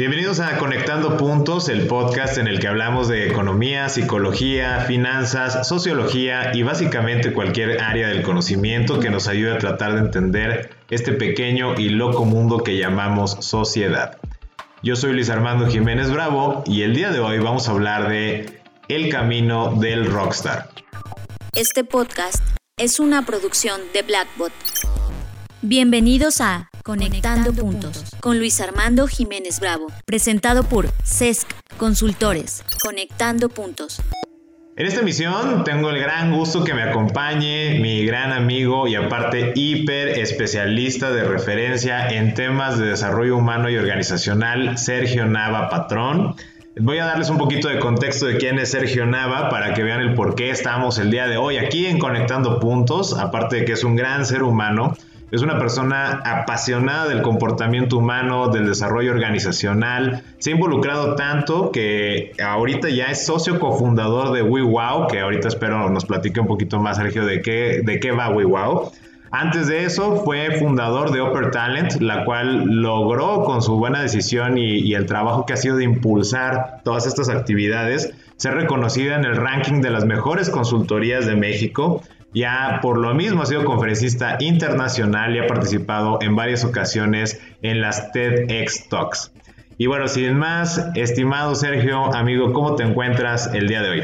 Bienvenidos a Conectando Puntos, el podcast en el que hablamos de economía, psicología, finanzas, sociología y básicamente cualquier área del conocimiento que nos ayude a tratar de entender este pequeño y loco mundo que llamamos sociedad. Yo soy Luis Armando Jiménez Bravo y el día de hoy vamos a hablar de El camino del rockstar. Este podcast es una producción de Blackbot. Bienvenidos a Conectando, puntos, con Luis Armando Jiménez Bravo, presentado por CESC Consultores. Conectando Puntos. En esta emisión tengo el gran gusto que me acompañe mi gran amigo y aparte hiper especialista de referencia en temas de desarrollo humano y organizacional, Sergio Nava Patrón. Voy a darles un poquito de contexto de quién es Sergio Nava para que vean el por qué estamos el día de hoy aquí en Conectando Puntos, aparte de que es un gran ser humano es una persona apasionada del comportamiento humano, del desarrollo organizacional. Se ha involucrado tanto que ahorita ya es socio cofundador de WeWow, que ahorita espero nos platique un poquito más, Sergio, de qué, de qué va WeWow. Antes de eso fue fundador de Upper Talent, la cual logró con su buena decisión y, y, el trabajo que ha sido de impulsar todas estas actividades ser reconocida en el ranking de las mejores consultorías de México. Ya por lo mismo ha sido conferencista internacional y ha participado en varias ocasiones en las TEDx Talks. Y bueno, sin más, estimado Sergio, amigo, ¿cómo te encuentras el día de hoy?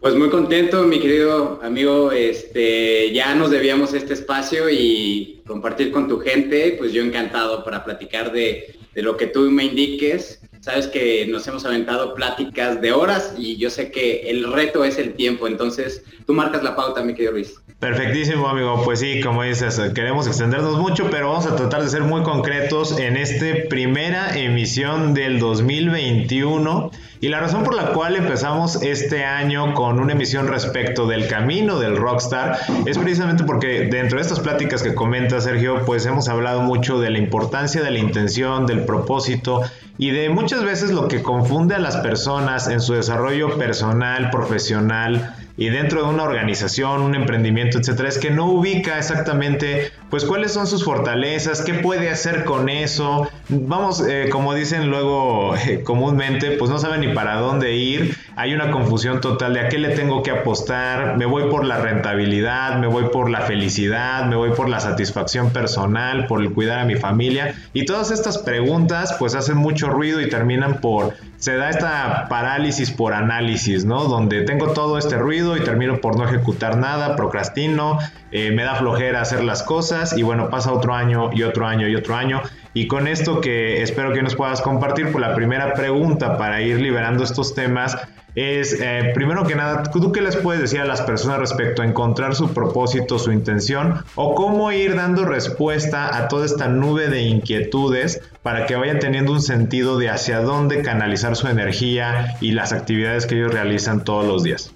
Pues muy contento, mi querido amigo. Este, ya nos debíamos este espacio y compartir con tu gente. Pues yo encantado para platicar de, de lo que tú me indiques. Sabes que nos hemos aventado pláticas de horas y yo sé que el reto es el tiempo. Entonces, tú marcas la pauta, mi querido Luis. Perfectísimo, amigo. Pues sí, como dices, queremos extendernos mucho, pero vamos a tratar de ser muy concretos en esta primera emisión del 2021. Y la razón por la cual empezamos este año con una emisión respecto del camino del rockstar es precisamente porque dentro de estas pláticas que comenta Sergio, pues hemos hablado mucho de la importancia de la intención, del propósito y de muchas veces lo que confunde a las personas en su desarrollo personal, profesional, y dentro de una organización, un emprendimiento, etcétera, es que no ubica exactamente pues cuáles son sus fortalezas, qué puede hacer con eso. Vamos, eh, como dicen luego eh, comúnmente, pues no saben ni para dónde ir. Hay una confusión total de a qué le tengo que apostar. Me voy por la rentabilidad, me voy por la felicidad, me voy por la satisfacción personal, por el cuidar a mi familia. Y todas estas preguntas pues hacen mucho ruido y terminan por se da esta parálisis por análisis, ¿no? Donde tengo todo este ruido y termino por no ejecutar nada, procrastino, eh, me da flojera hacer las cosas y bueno, pasa otro año y otro año y otro año. Y con esto que espero que nos puedas compartir, pues la primera pregunta para ir liberando estos temas es, eh, primero que nada, ¿tú qué les puedes decir a las personas respecto a encontrar su propósito, su intención, o cómo ir dando respuesta a toda esta nube de inquietudes para que vayan teniendo un sentido de hacia dónde canalizar su energía y las actividades que ellos realizan todos los días?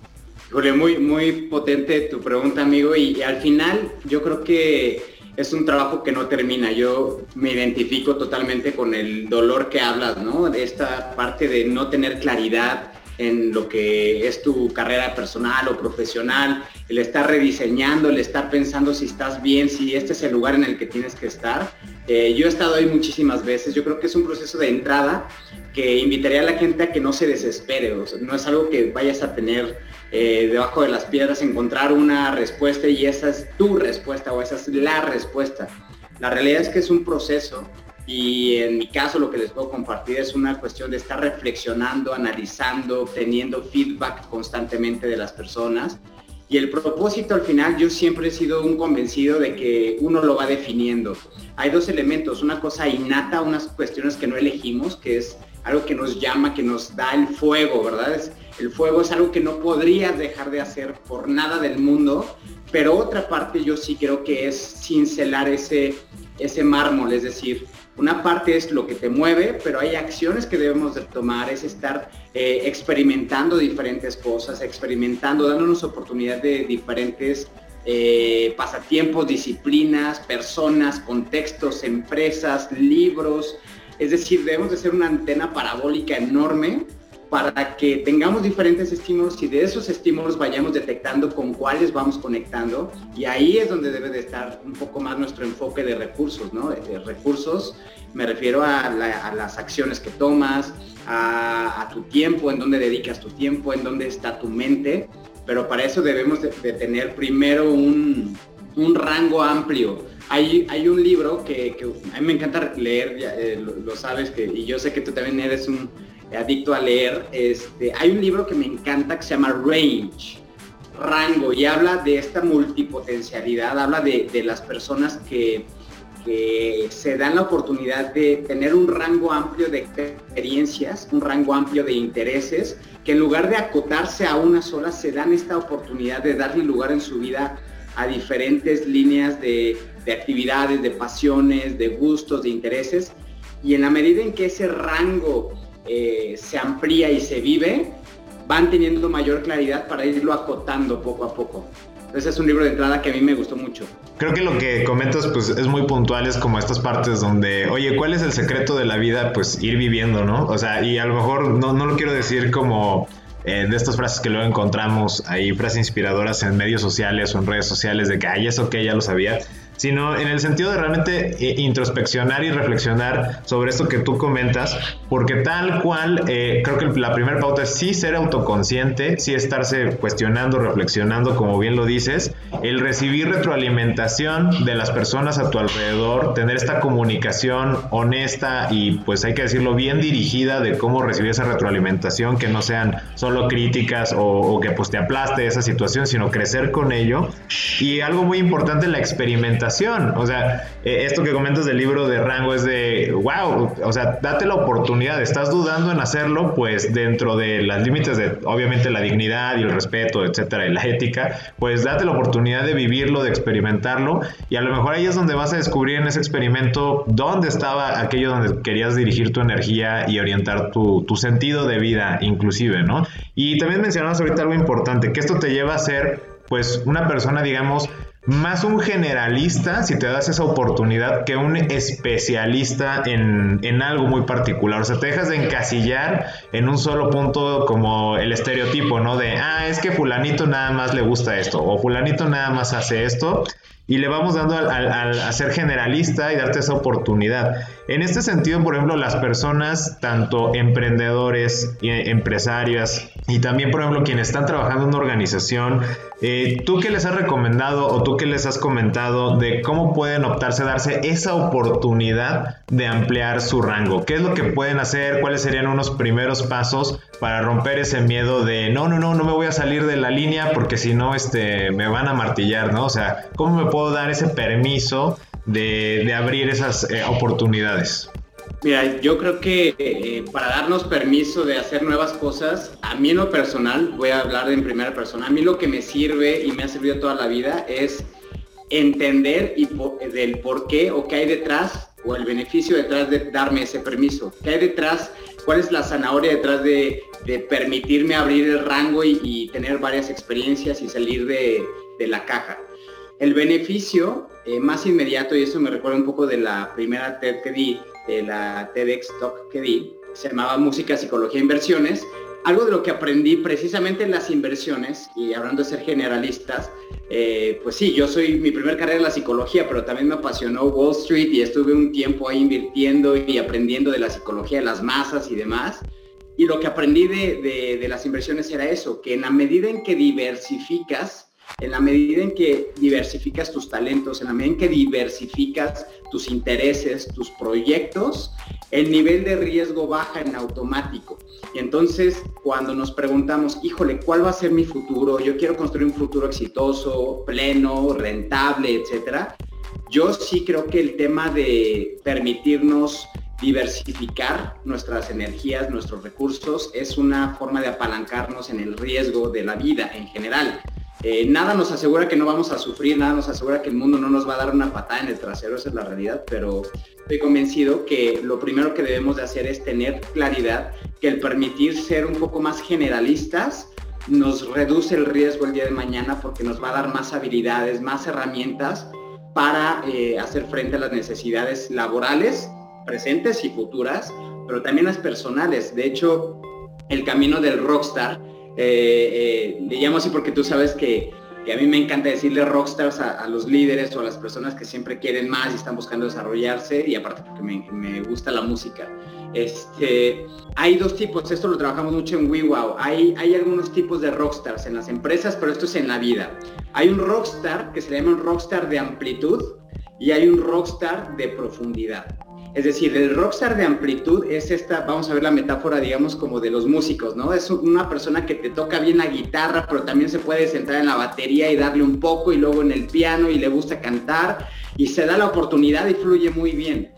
Julio, muy, muy potente tu pregunta, amigo, y al final yo creo que es un trabajo que no termina. Yo me identifico totalmente con el dolor que hablas, ¿no? De esta parte de no tener claridad, en lo que es tu carrera personal o profesional, el estar rediseñando, el estar pensando si estás bien, si este es el lugar en el que tienes que estar. Eh, yo he estado ahí muchísimas veces, yo creo que es un proceso de entrada que invitaría a la gente a que no se desespere, no es algo que vayas a tener eh, debajo de las piedras, encontrar una respuesta y esa es tu respuesta o esa es la respuesta. La realidad es que es un proceso y en mi caso lo que les puedo compartir es una cuestión de estar reflexionando, analizando, teniendo feedback constantemente de las personas. Y el propósito al final, yo siempre he sido un convencido de que uno lo va definiendo. Hay dos elementos, una cosa innata, unas cuestiones que no elegimos, que es algo que nos llama, que nos da el fuego, ¿verdad? el fuego es algo que no podrías dejar de hacer por nada del mundo, pero otra parte yo sí creo que es cincelar ese, ese mármol, es decir, una parte es lo que te mueve, pero hay acciones que debemos de tomar, es estar eh, experimentando diferentes cosas, experimentando, dándonos oportunidad de diferentes eh, pasatiempos, disciplinas, personas, contextos, empresas, libros. Es decir, debemos de ser una antena parabólica enorme para que tengamos diferentes estímulos y de esos estímulos vayamos detectando con cuáles vamos conectando y ahí es donde debe de estar un poco más nuestro enfoque de recursos, ¿no? De recursos me refiero a, las acciones que tomas, a, tu tiempo, en dónde dedicas tu tiempo, en dónde está tu mente, pero para eso debemos de, tener primero un, rango amplio. Hay, hay, un libro que, a mí me encanta leer, eh, lo, sabes, que, y yo sé que tú también eres un adicto a leer, este, hay un libro que me encanta que se llama Range, rango, y habla de esta multipotencialidad, habla de, las personas que, se dan la oportunidad de tener un rango amplio de experiencias, un rango amplio de intereses, que en lugar de acotarse a una sola, se dan esta oportunidad de darle lugar en su vida a diferentes líneas de, de actividades, de pasiones, de gustos, de intereses. Y en la medida en que ese rango eh, se amplía y se vive, van teniendo mayor claridad para irlo acotando poco a poco. Entonces es un libro de entrada que a mí me gustó mucho. Creo que lo que comentas pues es muy puntual, es como estas partes donde, oye, ¿cuál es el secreto de la vida? Pues ir viviendo, ¿no? O sea, y a lo mejor no, no lo quiero decir como eh, de estas frases que luego encontramos ahí, frases inspiradoras en medios sociales o en redes sociales de que, ay, eso que ya lo sabía, sino en el sentido de realmente eh, introspeccionar y reflexionar sobre esto que tú comentas, porque tal cual, eh, creo que la primera pauta es sí ser autoconsciente, sí estarse cuestionando, reflexionando, como bien lo dices, el recibir retroalimentación de las personas a tu alrededor, tener esta comunicación honesta y pues hay que decirlo bien dirigida de cómo recibir esa retroalimentación, que no sean solo críticas o, o que pues te aplaste esa situación, sino crecer con ello. Y algo muy importante, la experimentación o sea, eh, esto que comentas del libro de rango es de, wow, o sea, date la oportunidad, estás dudando en hacerlo, pues dentro de las límites de, obviamente, la dignidad y el respeto, etcétera, y la ética, pues date la oportunidad de vivirlo, de experimentarlo, y a lo mejor ahí es donde vas a descubrir en ese experimento dónde estaba aquello donde querías dirigir tu energía y orientar tu, tu sentido de vida, inclusive, ¿no? Y también mencionabas ahorita algo importante, que esto te lleva a ser, pues, una persona, digamos, más un generalista, si te das esa oportunidad, que un especialista en, en, algo muy particular. O sea, te dejas de encasillar en un solo punto como el estereotipo, ¿no? De, ah, es que fulanito nada más le gusta esto, o fulanito nada más hace esto, y le vamos dando al, a ser generalista y darte esa oportunidad. En este sentido, por ejemplo, las personas, tanto emprendedores, empresarias y también, por ejemplo, quienes están trabajando en una organización, eh, ¿tú qué les has recomendado o tú qué les has comentado de cómo pueden optarse a darse esa oportunidad de ampliar su rango? ¿Qué es lo que pueden hacer? ¿Cuáles serían unos primeros pasos para romper ese miedo de no, no, no, no me voy a salir de la línea porque si no, este, me van a martillar, ¿no? O sea, ¿cómo me puedo dar ese permiso de, abrir esas eh, oportunidades? Mira, yo creo que eh, para darnos permiso de hacer nuevas cosas, a mí en lo personal, voy a hablar en primera persona, a mí lo que me sirve y me ha servido toda la vida es entender y del por qué o qué hay detrás o el beneficio detrás de darme ese permiso. ¿Qué hay detrás? ¿Cuál es la zanahoria detrás de, permitirme abrir el rango y, tener varias experiencias y salir de, la caja? El beneficio eh, más inmediato, y eso me recuerda un poco de la primera TED que di, de la TEDx Talk que di, se llamaba Música, Psicología e Inversiones. Algo de lo que aprendí precisamente en las inversiones, y hablando de ser generalistas, eh, pues sí, yo soy mi primer carrera en la psicología, pero también me apasionó Wall Street y estuve un tiempo ahí invirtiendo y aprendiendo de la psicología de las masas y demás. Y lo que aprendí de, de las inversiones era eso, que en la medida en que diversificas, en la medida en que diversificas tus talentos, en la medida en que diversificas tus intereses, tus proyectos, el nivel de riesgo baja en automático. Y entonces, cuando nos preguntamos, híjole, ¿cuál va a ser mi futuro? Yo quiero construir un futuro exitoso, pleno, rentable, etcétera. Yo sí creo que el tema de permitirnos diversificar nuestras energías, nuestros recursos, es una forma de apalancarnos en el riesgo de la vida en general. Eh, nada nos asegura que no vamos a sufrir, nada nos asegura que el mundo no nos va a dar una patada en el trasero, esa es la realidad, pero estoy convencido que lo primero que debemos de hacer es tener claridad que el permitir ser un poco más generalistas nos reduce el riesgo el día de mañana porque nos va a dar más habilidades, más herramientas para eh, hacer frente a las necesidades laborales presentes y futuras, pero también las personales. De hecho, el camino del rockstar. Eh, eh, le llamo así porque tú sabes que, a mí me encanta decirle rockstars a, los líderes o a las personas que siempre quieren más y están buscando desarrollarse y aparte porque me, gusta la música. Este, hay dos tipos, esto lo trabajamos mucho en WeWow. Hay, hay algunos tipos de rockstars en las empresas, pero esto es en la vida. Hay un rockstar que se llama un rockstar de amplitud y hay un rockstar de profundidad. Es decir, el rockstar de amplitud es esta, vamos a ver la metáfora, digamos, como de los músicos, ¿no? Es una persona que te toca bien la guitarra, pero también se puede centrar en la batería y darle un poco y luego en el piano y le gusta cantar y se da la oportunidad y fluye muy bien.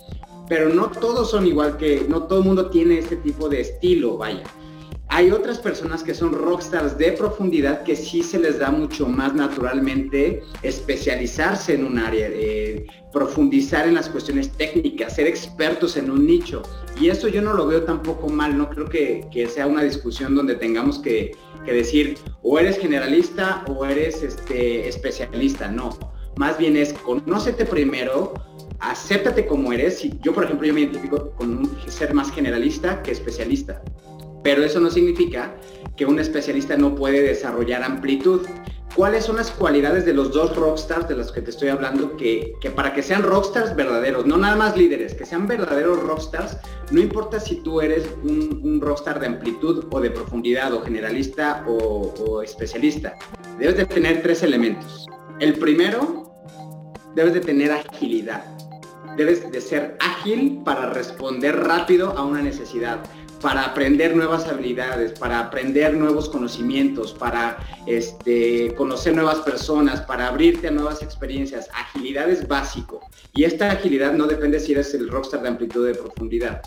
Pero no todos son igual que, no todo el mundo tiene este tipo de estilo, vaya. Hay otras personas que son rockstars de profundidad que sí se les da mucho más naturalmente especializarse en un área, profundizar en las cuestiones técnicas, ser expertos en un nicho. Y eso yo no lo veo tampoco mal, no creo que, sea una discusión donde tengamos que, decir o eres generalista o eres este, especialista, no. Más bien es conócete primero, acéptate como eres. Yo, por ejemplo, yo me identifico con un ser más generalista que especialista. Pero eso no significa que un especialista no puede desarrollar amplitud. ¿Cuáles son las cualidades de los dos rockstars de los que te estoy hablando? Que, para que sean rockstars verdaderos, no nada más líderes, que sean verdaderos rockstars, no importa si tú eres un, rockstar de amplitud o de profundidad o generalista o, o especialista, debes de tener tres elementos. El primero, debes de tener agilidad. Debes de ser ágil para responder rápido a una necesidad para aprender nuevas habilidades, para aprender nuevos conocimientos, para este, conocer nuevas personas, para abrirte a nuevas experiencias. Agilidad es básico. Y esta agilidad no depende si eres el rockstar de amplitud de profundidad.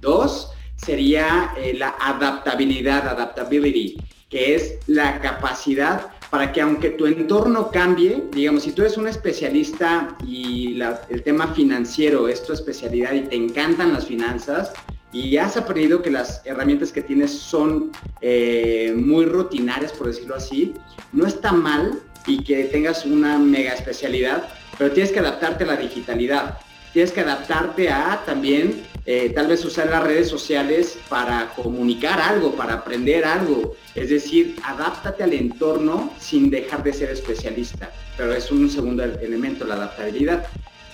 Dos, sería eh, la adaptabilidad, adaptability, que es la capacidad para que aunque tu entorno cambie, digamos, si tú eres un especialista y el tema financiero es tu especialidad y te encantan las finanzas, y has aprendido que las herramientas que tienes son eh, muy rutinarias, por decirlo así, no está mal y que tengas una mega especialidad, pero tienes que adaptarte a la digitalidad. Tienes que adaptarte a también eh, tal vez usar las redes sociales para comunicar algo, para aprender algo. Es decir, adáptate al entorno sin dejar de ser especialista. Pero es un segundo elemento, la adaptabilidad.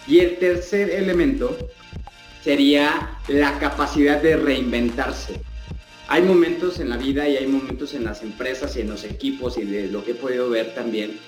Y el tercer elemento sería la capacidad de reinventarse. Hay momentos en la vida y hay momentos en las empresas y en los equipos y de lo que he podido ver también,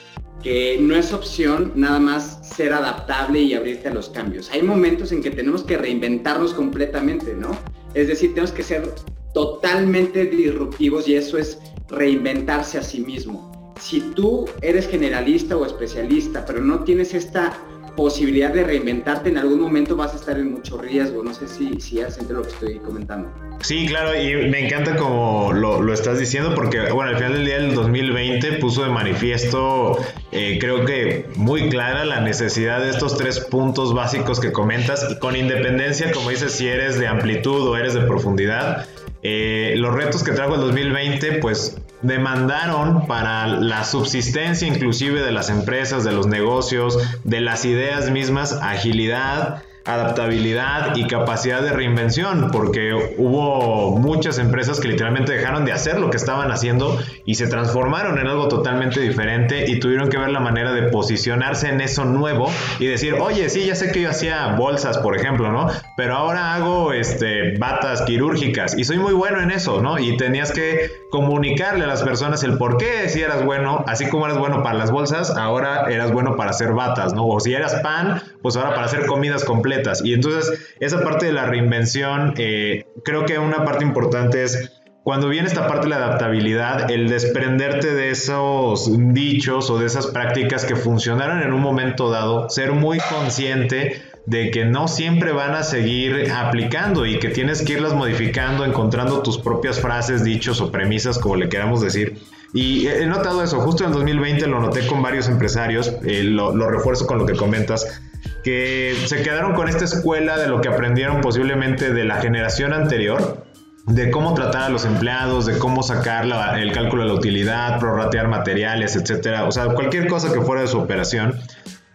que no es opción nada más ser adaptable y abrirte a los cambios. Hay momentos en que tenemos que reinventarnos completamente, ¿no? Es decir, tenemos que ser totalmente disruptivos y eso es reinventarse a sí mismo. Si tú eres generalista o especialista, pero no tienes esta posibilidad de reinventarte, en algún momento vas a estar en mucho riesgo. No sé si, si has lo que estoy comentando. Sí, claro, y me encanta como lo, estás diciendo, porque bueno, al final del día del 2020 puso de manifiesto, eh, creo que muy clara la necesidad de estos tres puntos básicos que comentas, con independencia, como dices, si eres de amplitud o eres de profundidad. Eh, los retos que trajo el 2020, pues demandaron para la subsistencia inclusive de las empresas, de los negocios, de las ideas mismas, agilidad, adaptabilidad y capacidad de reinvención, porque hubo muchas empresas que literalmente dejaron de hacer lo que estaban haciendo y se transformaron en algo totalmente diferente y tuvieron que ver la manera de posicionarse en eso nuevo y decir, oye, sí, ya sé que yo hacía bolsas, por ejemplo, ¿no? Pero ahora hago este, batas quirúrgicas y soy muy bueno en eso, ¿no? Y tenías que comunicarle a las personas el por qué si eras bueno, así como eras bueno para las bolsas, ahora eras bueno para hacer batas, ¿no? O si eras pan, pues ahora para hacer comidas completas y entonces esa parte de la reinvención, eh, creo que una parte importante es cuando viene esta parte de la adaptabilidad, el desprenderte de esos dichos o de esas prácticas que funcionaron en un momento dado, ser muy consciente de que no siempre van a seguir aplicando y que tienes que irlas modificando, encontrando tus propias frases, dichos o premisas, como le queramos decir. Y he notado eso, justo en 2020 lo noté con varios empresarios, eh, lo, lo refuerzo con lo que comentas, que se quedaron con esta escuela de lo que aprendieron posiblemente de la generación anterior, de cómo tratar a los empleados, de cómo sacar el cálculo de la utilidad, prorratear materiales, etcétera, o sea, cualquier cosa que fuera de su operación.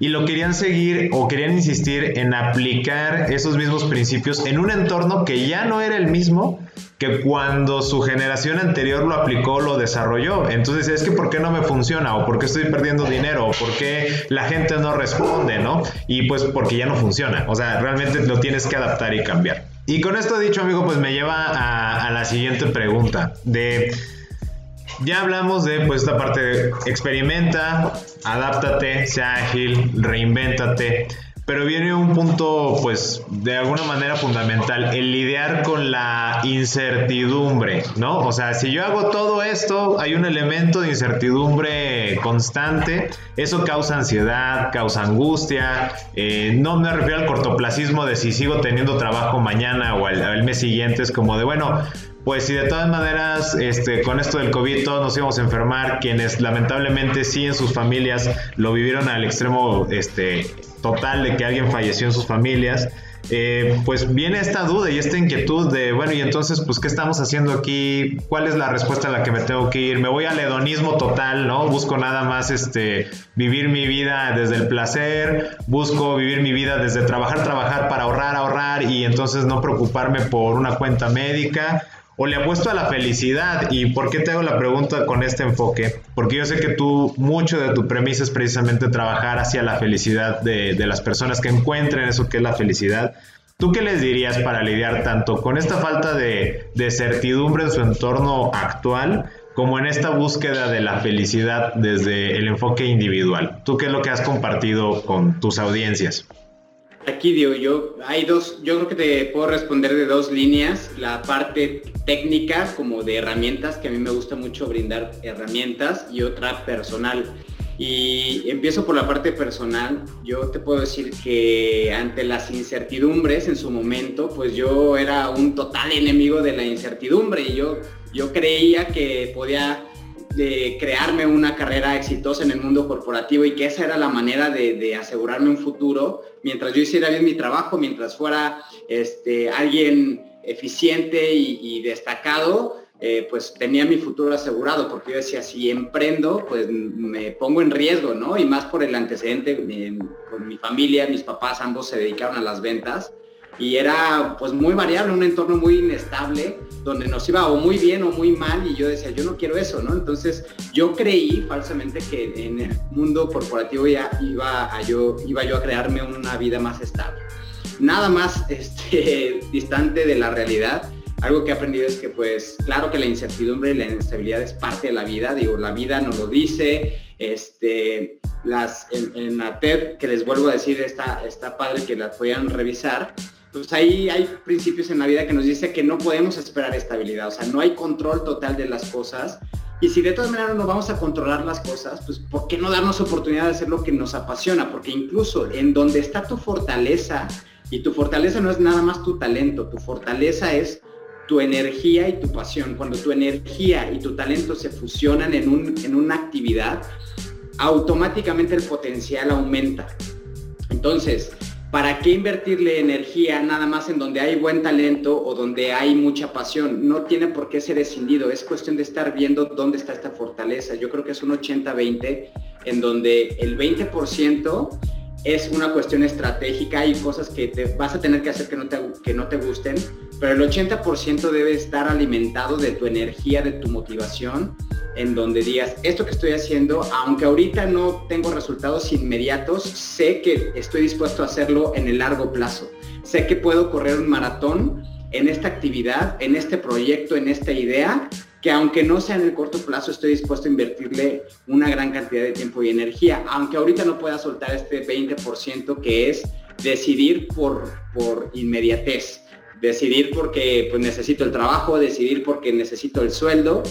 Y lo querían seguir o querían insistir en aplicar esos mismos principios en un entorno que ya no era el mismo que cuando su generación anterior lo aplicó, lo desarrolló. Entonces es que ¿por qué no me funciona? ¿O por qué estoy perdiendo dinero? ¿O por qué la gente no responde? ¿No? Y pues porque ya no funciona. O sea, realmente lo tienes que adaptar y cambiar. Y con esto dicho, amigo, pues me lleva a, la siguiente pregunta. De ya hablamos de pues esta parte de experimenta, adáptate, sea ágil, reinvéntate. Pero viene un punto, pues, de alguna manera fundamental, el lidiar con la incertidumbre, ¿no? O sea, si yo hago todo esto, hay un elemento de incertidumbre constante, eso causa ansiedad, causa angustia, eh, no me refiero al cortoplacismo de si sigo teniendo trabajo mañana o al mes siguiente, es como de, bueno, pues si de todas maneras, este, con esto del COVID todos nos íbamos a enfermar, quienes lamentablemente sí en sus familias lo vivieron al extremo este, total de que alguien falleció en sus familias, eh, pues viene esta duda y esta inquietud de, bueno, y entonces, pues, ¿qué estamos haciendo aquí? ¿Cuál es la respuesta a la que me tengo que ir? Me voy al hedonismo total, ¿no? Busco nada más este, vivir mi vida desde el placer, busco vivir mi vida desde trabajar, trabajar para ahorrar, ahorrar y entonces no preocuparme por una cuenta médica o le apuesto a la felicidad. ¿Y por qué te hago la pregunta con este enfoque? Porque yo sé que tú, mucho de tu premisa es precisamente trabajar hacia la felicidad de, las personas que encuentren eso que es la felicidad. ¿Tú qué les dirías para lidiar tanto con esta falta de, de certidumbre en su entorno actual como en esta búsqueda de la felicidad desde el enfoque individual? ¿Tú qué es lo que has compartido con tus audiencias? Aquí digo yo, hay dos, yo creo que te puedo responder de dos líneas, la parte técnica como de herramientas, que a mí me gusta mucho brindar herramientas, y otra personal. Y empiezo por la parte personal. Yo te puedo decir que ante las incertidumbres en su momento, pues yo era un total enemigo de la incertidumbre yo, yo creía que podía de crearme una carrera exitosa en el mundo corporativo y que esa era la manera de, asegurarme un futuro mientras yo hiciera bien mi trabajo, mientras fuera este, alguien eficiente y, destacado, eh, pues tenía mi futuro asegurado, porque yo decía, si emprendo, pues me pongo en riesgo, ¿no? Y más por el antecedente, con mi familia, mis papás ambos se dedicaron a las ventas y era pues muy variable, un entorno muy inestable, donde nos iba o muy bien o muy mal y yo decía, yo no quiero eso, ¿no? Entonces yo creí falsamente que en el mundo corporativo ya iba a yo, iba yo a crearme una vida más estable. Nada más este, distante de la realidad. Algo que he aprendido es que pues claro que la incertidumbre y la inestabilidad es parte de la vida, digo, la vida nos lo dice, este, las, en, la TED, que les vuelvo a decir, está, está padre que las puedan revisar, pues ahí hay principios en la vida que nos dice que no podemos esperar estabilidad, o sea, no hay control total de las cosas. Y si de todas maneras no vamos a controlar las cosas, pues ¿por qué no darnos oportunidad de hacer lo que nos apasiona? Porque incluso en donde está tu fortaleza, y tu fortaleza no es nada más tu talento, tu fortaleza es tu energía y tu pasión. Cuando tu energía y tu talento se fusionan en, un, en una actividad, automáticamente el potencial aumenta. Entonces, ¿Para qué invertirle energía nada más en donde hay buen talento o donde hay mucha pasión? No tiene por qué ser escindido, es cuestión de estar viendo dónde está esta fortaleza. Yo creo que es un 80-20 en donde el 20% es una cuestión estratégica, hay cosas que vas a tener que hacer que no te, que no te gusten, pero el 80% debe estar alimentado de tu energía, de tu motivación en donde digas, esto que estoy haciendo, aunque ahorita no tengo resultados inmediatos, sé que estoy dispuesto a hacerlo en el largo plazo. Sé que puedo correr un maratón en esta actividad, en este proyecto, en esta idea, que aunque no sea en el corto plazo, estoy dispuesto a invertirle una gran cantidad de tiempo y energía, aunque ahorita no pueda soltar este 20% que es decidir por, por inmediatez, decidir porque pues, necesito el trabajo, decidir porque necesito el sueldo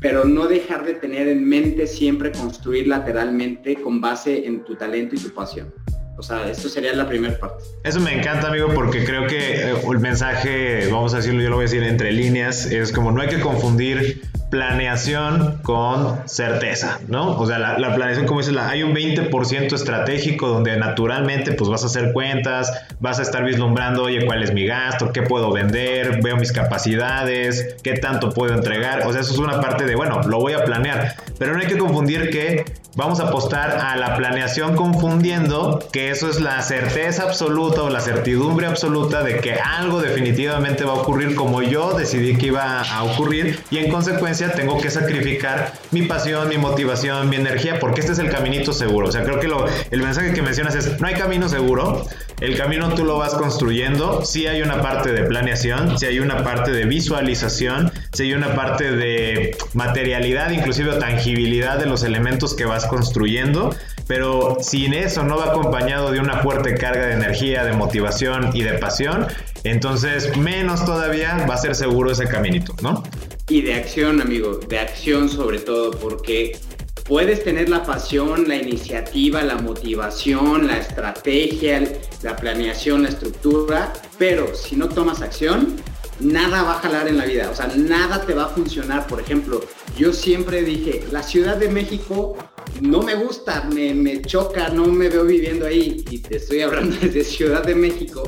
pero no dejar de tener en mente siempre construir lateralmente con base en tu talento y tu pasión. O sea, esto sería la primera parte. Eso me encanta, amigo, porque creo que eh, el mensaje, vamos a decirlo, yo lo voy a decir entre líneas, es como no hay que confundir planeación con certeza, ¿no? O sea, la, planeación, como dices, hay un 20% estratégico donde naturalmente pues vas a hacer cuentas, vas a estar vislumbrando, oye, cuál es mi gasto, qué puedo vender, veo mis capacidades, qué tanto puedo entregar. O sea, eso es una parte de, bueno, lo voy a planear, pero no hay que confundir que vamos a apostar a la planeación confundiendo que eso es la certeza absoluta o la certidumbre absoluta de que algo definitivamente va a ocurrir como yo decidí que iba a ocurrir y en consecuencia tengo que sacrificar mi pasión, mi motivación, mi energía porque este es el caminito seguro. O sea, creo que lo, el mensaje que mencionas es no hay camino seguro, el camino tú lo vas construyendo, sí hay una parte de planeación, sí hay una parte de visualización, sí hay una parte de materialidad, inclusive tangibilidad de los elementos que vas construyendo, pero sin eso no va acompañado de una fuerte carga de energía, de motivación y de pasión, entonces menos todavía va a ser seguro ese caminito, ¿no? Y de acción, amigo, de acción sobre todo, porque puedes tener la pasión, la iniciativa, la motivación, la estrategia, la planeación, la estructura, pero si no tomas acción, nada va a jalar en la vida, o sea, nada te va a funcionar. Por ejemplo, yo siempre dije, la Ciudad de México no me gusta, me, choca, no me veo viviendo ahí. Y te estoy hablando desde Ciudad de México,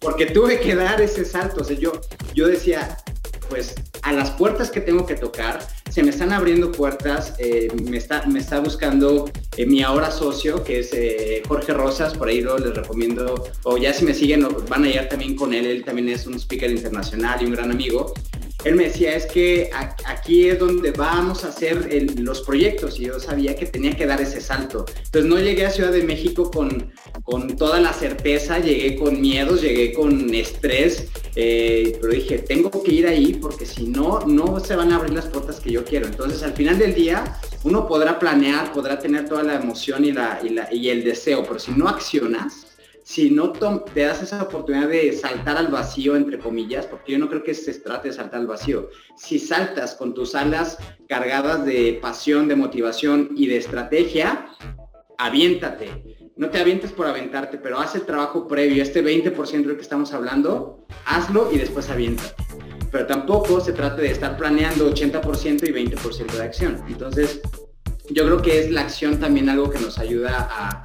porque tuve que dar ese salto. O sea, yo, yo decía, pues a las puertas que tengo que tocar, se me están abriendo puertas, eh, me, está, me está buscando eh, mi ahora socio, que es eh, Jorge Rosas, por ahí lo les recomiendo, o ya si me siguen van a ir también con él, él también es un speaker internacional y un gran amigo, él me decía, es que aquí es donde vamos a hacer los proyectos y yo sabía que tenía que dar ese salto. Entonces no llegué a Ciudad de México con, con toda la certeza, llegué con miedos, llegué con estrés, eh, pero dije, tengo que ir ahí porque si no, no se van a abrir las puertas que yo quiero. Entonces al final del día, uno podrá planear, podrá tener toda la emoción y, la, y, el deseo, pero si no accionas, si no te das esa oportunidad de saltar al vacío, entre comillas, porque yo no creo que se trate de saltar al vacío, si saltas con tus alas cargadas de pasión, de motivación y de estrategia, aviéntate. No te avientes por aventarte, pero haz el trabajo previo, este 20% del que estamos hablando, hazlo y después aviéntate. Pero tampoco se trata de estar planeando 80% y 20% de acción. Entonces, yo creo que es la acción también algo que nos ayuda a,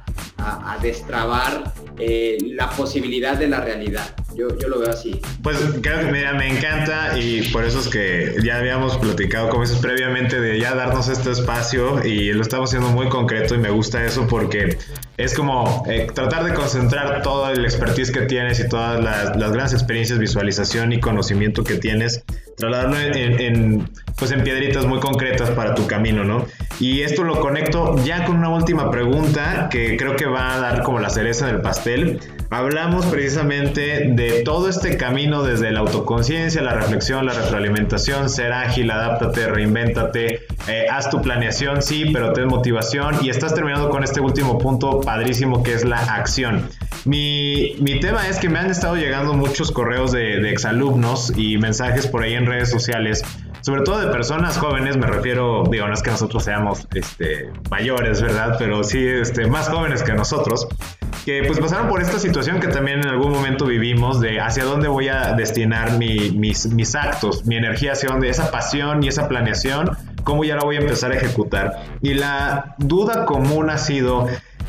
destrabar eh, la posibilidad de la realidad. Yo, lo veo así. Pues mira, me encanta y por eso es que ya habíamos platicado como dices previamente de ya darnos este espacio y lo estamos haciendo muy concreto y me gusta eso porque es como eh, tratar de concentrar todo el expertise que tienes y todas las, grandes experiencias, visualización y conocimiento que tienes, trasladarlo en, pues en piedritas muy concretas para tu camino, ¿no? Y esto lo conecto ya con una última pregunta que creo que va a dar como la cereza del pastel. Hablamos precisamente de todo este camino desde la autoconciencia, la reflexión, la retroalimentación, ser ágil, adáptate, reinvéntate, eh, haz tu planeación, sí, pero ten motivación y estás terminando con este último punto padrísimo que es la acción. Mi, mi tema es que me han estado llegando muchos correos de, de exalumnos y mensajes por ahí en redes sociales sobre todo de personas jóvenes, me refiero, digo, no es que nosotros seamos este, mayores, ¿verdad? Pero sí este, más jóvenes que nosotros, que pues pasaron por esta situación que también en algún momento vivimos de hacia dónde voy a destinar mis, mis actos, mi energía, hacia dónde, esa pasión y esa planeación, cómo ya la voy a empezar a ejecutar. Y la duda común ha sido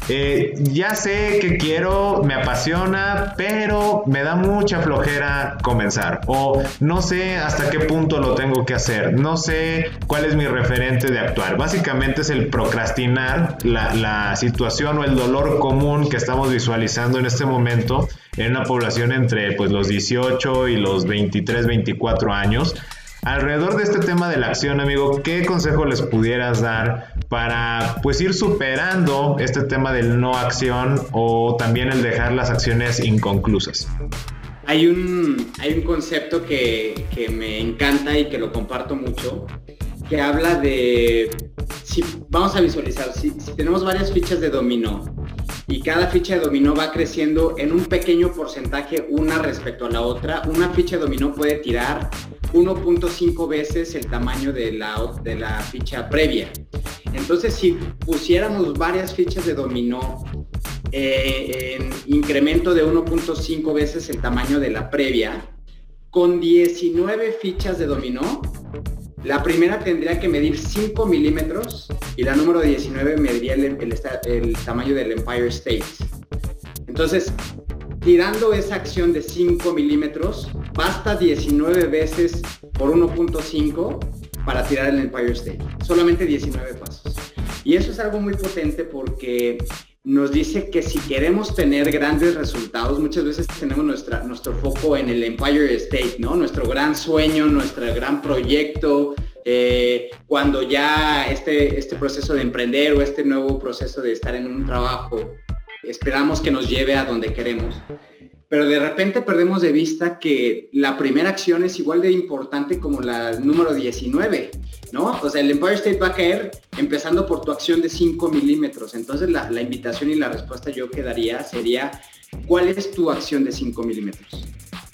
eh, ya sé que quiero, me apasiona, pero me da mucha flojera comenzar. O no sé hasta qué punto lo tengo que hacer. No sé cuál es mi referente de actuar. Básicamente es el procrastinar la, la situación o el dolor común que estamos visualizando en este momento en una población entre pues, los 18 y los 23, 24 años Alrededor de este tema de la acción, amigo, ¿qué consejo les pudieras dar para pues ir superando este tema del no acción o también el dejar las acciones inconclusas? Hay un, hay un concepto que, que me encanta y que lo comparto mucho, que habla de, si vamos a visualizar, si, si, tenemos varias fichas de dominó y cada ficha de dominó va creciendo en un pequeño porcentaje una respecto a la otra, una ficha de dominó puede tirar 1.5 veces el tamaño de la, de la ficha previa. Entonces, si pusiéramos varias fichas de dominó eh, en incremento de 1.5 veces el tamaño de la previa, con 19 fichas de dominó, La primera tendría que medir 5 milímetros y la número 19 mediría el, el, tamaño del Empire State. Entonces, tirando esa acción de 5 milímetros, basta 19 veces por 1.5 para tirar el Empire State. Solamente 19 pasos. Y eso es algo muy potente porque nos dice que si queremos tener grandes resultados, muchas veces tenemos nuestro foco en el Empire State, ¿no? Nuestro gran sueño, nuestro gran proyecto, eh, cuando ya este, este proceso de emprender o este nuevo proceso de estar en un trabajo, esperamos que nos lleve a donde queremos pero de repente perdemos de vista que la primera acción es igual de importante como la número 19, ¿no? O sea, el Empire State va a caer empezando por tu acción de 5 milímetros. Entonces la, invitación y la respuesta yo quedaría sería, ¿cuál es tu acción de 5 milímetros?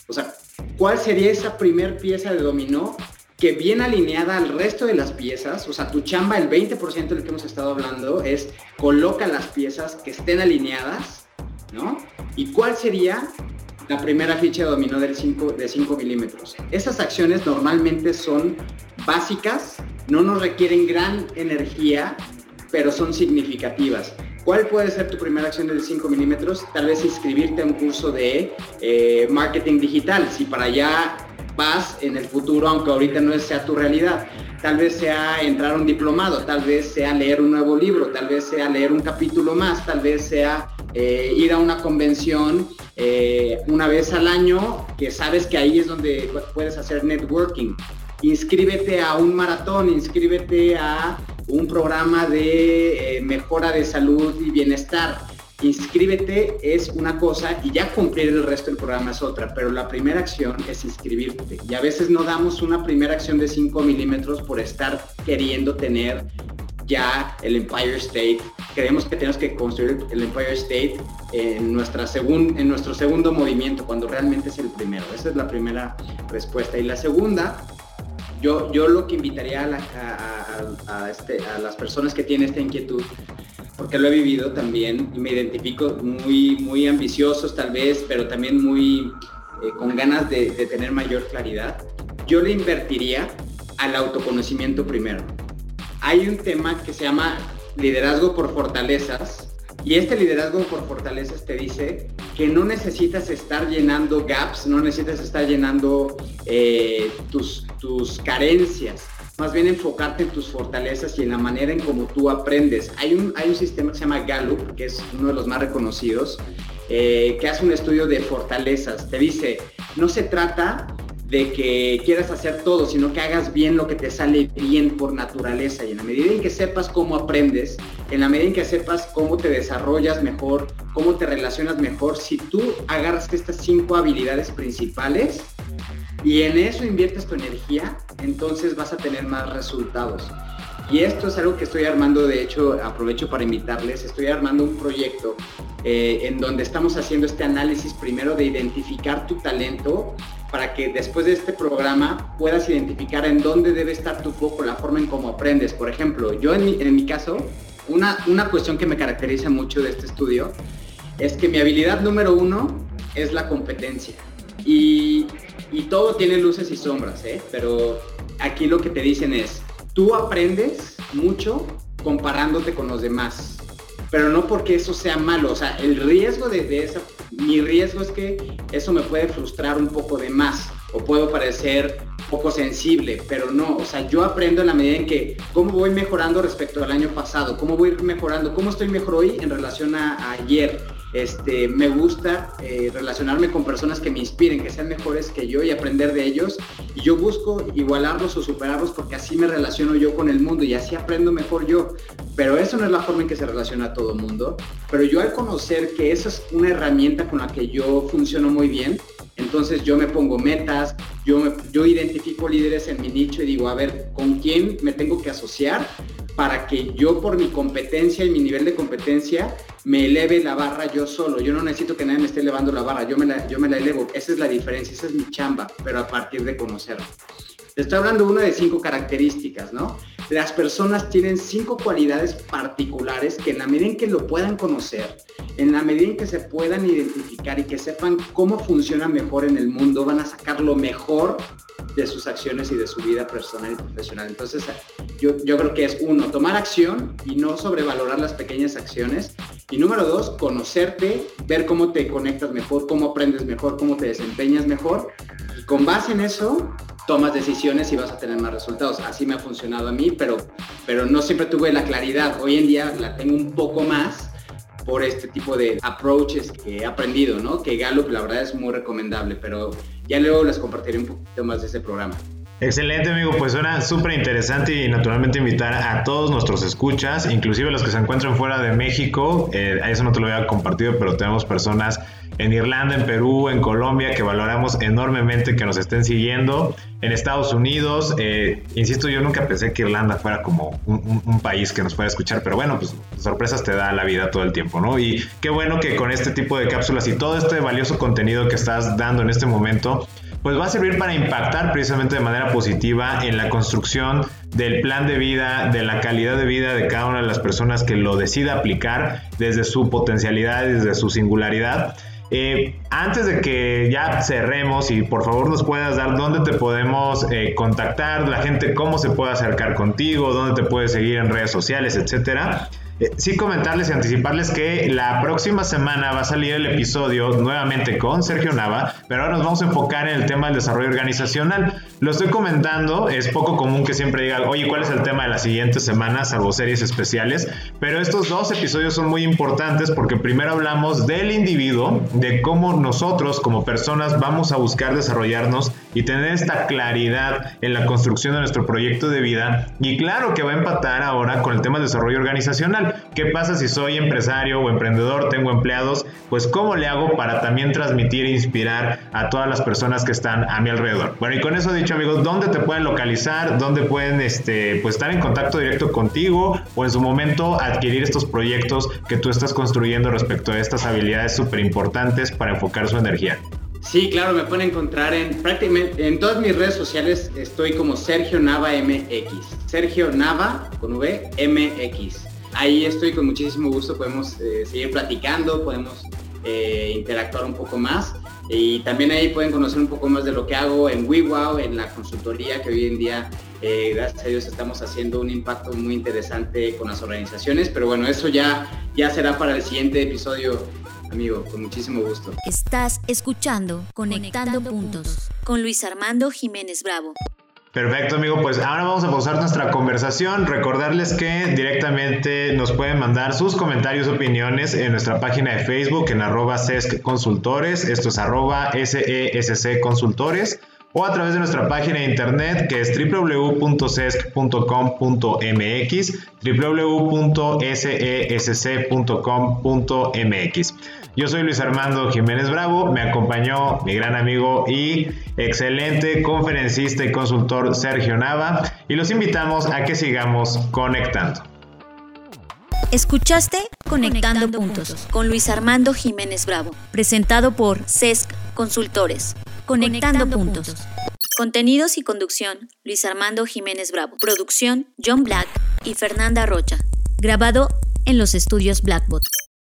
O sea, ¿cuál sería esa primer pieza de dominó que bien alineada al resto de las piezas, o sea, tu chamba, el 20% del que hemos estado hablando, es coloca las piezas que estén alineadas, ¿no? ¿Y cuál sería la primera ficha de dominó del 5, de 5 milímetros? Esas acciones normalmente son básicas, no nos requieren gran energía, pero son significativas. ¿Cuál puede ser tu primera acción de 5 milímetros? Tal vez inscribirte a un curso de eh, marketing digital, si para allá vas en el futuro, aunque ahorita no sea tu realidad. Tal vez sea entrar un diplomado, tal vez sea leer un nuevo libro, tal vez sea leer un capítulo más, tal vez sea eh, ir a una convención eh, una vez al año, que sabes que ahí es donde puedes hacer networking. Inscríbete a un maratón, inscríbete a un programa de eh, mejora de salud y bienestar. Inscríbete es una cosa y ya cumplir el resto del programa es otra, pero la primera acción es inscribirte. Y a veces no damos una primera acción de 5 milímetros por estar queriendo tener ya el Empire State. Creemos que tenemos que construir el Empire State en, nuestra en nuestro segundo movimiento, cuando realmente es el primero. Esa es la primera respuesta. Y la segunda, yo, yo lo que invitaría a, este, a las personas que tienen esta inquietud, porque lo he vivido también y me identifico muy, muy ambiciosos tal vez, pero también muy eh, con ganas de tener mayor claridad, yo le invertiría al autoconocimiento primero hay un tema que se llama liderazgo por fortalezas. Y este liderazgo por fortalezas te dice que no necesitas estar llenando gaps, no necesitas estar llenando eh, tus, tus carencias, más bien enfocarte en tus fortalezas y en la manera en cómo tú aprendes. Hay un, hay un sistema que se llama Gallup, que es uno de los más reconocidos, eh, que hace un estudio de fortalezas. Te dice, no se trata de que quieras hacer todo, sino que hagas bien lo que te sale bien por naturaleza. Y en la medida en que sepas cómo aprendes, en la medida en que sepas cómo te desarrollas mejor, cómo te relacionas mejor, si tú agarras estas cinco habilidades principales y en eso inviertes tu energía, entonces vas a tener más resultados. Y esto es algo que estoy armando, de hecho, aprovecho para invitarles, estoy armando un proyecto eh, en donde estamos haciendo este análisis primero de identificar tu talento para que después de este programa puedas identificar en dónde debe estar tu foco, la forma en cómo aprendes. Por ejemplo, yo en mi, caso, una, una cuestión que me caracteriza mucho de este estudio es que mi habilidad número uno es la competencia. Y, y todo tiene luces y sombras, ¿eh? pero aquí lo que te dicen es, tú aprendes mucho comparándote con los demás, pero no porque eso sea malo, o sea, el riesgo de esa mi riesgo es que eso me puede frustrar un poco de más o puedo parecer poco sensible, pero no, o sea, yo aprendo en la medida en que cómo voy mejorando respecto al año pasado, cómo voy mejorando, cómo estoy mejor hoy en relación a, ayer. Este, me gusta eh, relacionarme con personas que me inspiren, que sean mejores que yo y aprender de ellos. Y yo busco igualarlos o superarlos porque así me relaciono yo con el mundo y así aprendo mejor yo. Pero eso no es la forma en que se relaciona todo el mundo. Pero yo al conocer que esa es una herramienta con la que yo funciono muy bien, entonces yo me pongo metas, yo, yo identifico líderes en mi nicho y digo, a ver, ¿con quién me tengo que asociar para que yo por mi competencia y mi nivel de competencia me eleve la barra yo solo? Yo no necesito que nadie me esté elevando la barra, yo me la, yo me la elevo. Esa es la diferencia, esa es mi chamba, pero a partir de conocerlo. Te estoy hablando una de cinco características, ¿no? Las personas tienen cinco cualidades particulares que en la medida en que lo puedan conocer, en la medida en que se puedan identificar y que sepan cómo funciona mejor en el mundo, van a sacar lo mejor de sus acciones y de su vida personal y profesional. Entonces, yo, yo creo que es uno, tomar acción y no sobrevalorar las pequeñas acciones. Y número dos, conocerte, ver cómo te conectas mejor, cómo aprendes mejor, cómo te desempeñas mejor. Y con base en eso, tomas decisiones y vas a tener más resultados. Así me ha funcionado a mí, pero, pero no siempre tuve la claridad. Hoy en día la tengo un poco más por este tipo de approaches que he aprendido, ¿no? Que Gallup la verdad es muy recomendable, pero ya luego les compartiré un poquito más de ese programa. Excelente amigo, pues suena súper interesante y naturalmente invitar a todos nuestros escuchas, inclusive los que se encuentran fuera de México, eh, eso no te lo había compartido, pero tenemos personas en Irlanda, en Perú, en Colombia que valoramos enormemente que nos estén siguiendo, en Estados Unidos, eh, insisto, yo nunca pensé que Irlanda fuera como un, país que nos fuera a escuchar, pero bueno, pues sorpresas te da la vida todo el tiempo, ¿no? Y qué bueno que con este tipo de cápsulas y todo este valioso contenido que estás dando en este momento, pues va a servir para impactar precisamente de manera positiva en la construcción del plan de vida, de la calidad de vida de cada una de las personas que lo decida aplicar desde su potencialidad, desde su singularidad. Eh, antes de que ya cerremos y por favor nos puedas dar dónde te podemos eh, contactar, la gente cómo se puede acercar contigo, dónde te puedes seguir en redes sociales, etcétera. Eh, sí comentarles y anticiparles que la próxima semana va a salir el episodio nuevamente con Sergio Nava, pero ahora nos vamos a enfocar en el tema del desarrollo organizacional. Lo estoy comentando, es poco común que siempre digan, oye, ¿cuál es el tema de la siguiente semana, salvo series especiales? Pero estos dos episodios son muy importantes porque primero hablamos del individuo, de cómo nosotros como personas vamos a buscar desarrollarnos y tener esta claridad en la construcción de nuestro proyecto de vida. Y claro que va a empatar ahora con el tema del desarrollo organizacional. ¿Qué pasa si soy empresario o emprendedor, tengo empleados? Pues cómo le hago para también transmitir e inspirar a todas las personas que están a mi alrededor. Bueno, y con eso dicho amigos, ¿dónde te pueden localizar? ¿Dónde pueden este, pues, estar en contacto directo contigo o en su momento adquirir estos proyectos que tú estás construyendo respecto a estas habilidades súper importantes para enfocar su energía? Sí, claro, me pueden encontrar en prácticamente en todas mis redes sociales. Estoy como Sergio Nava MX. Sergio Nava con V MX ahí estoy con muchísimo gusto, podemos eh, seguir platicando, podemos eh, interactuar un poco más y también ahí pueden conocer un poco más de lo que hago en WeWow, en la consultoría que hoy en día, eh, gracias a Dios, estamos haciendo un impacto muy interesante con las organizaciones, pero bueno, eso ya, ya será para el siguiente episodio, amigo, con muchísimo gusto. Estás escuchando Conectando, puntos con Luis Armando Jiménez Bravo. Perfecto, amigo. Pues ahora vamos a pausar nuestra conversación. Recordarles que directamente nos pueden mandar sus comentarios, opiniones en nuestra página de Facebook en arroba SESC Consultores. Esto es arroba SESC Consultores o a través de nuestra página de internet que es www.sesc.com.mx, www.sesc.com.mx. Yo soy Luis Armando Jiménez Bravo, me acompañó mi gran amigo y excelente conferencista y consultor Sergio Nava y los invitamos a que sigamos conectando. Escuchaste Conectando, puntos, con Luis Armando Jiménez Bravo, presentado por CESC Consultores. Conectando, puntos. Contenidos y conducción, Luis Armando Jiménez Bravo. Producción, John Black y Fernanda Rocha. Grabado en los estudios Blackbot.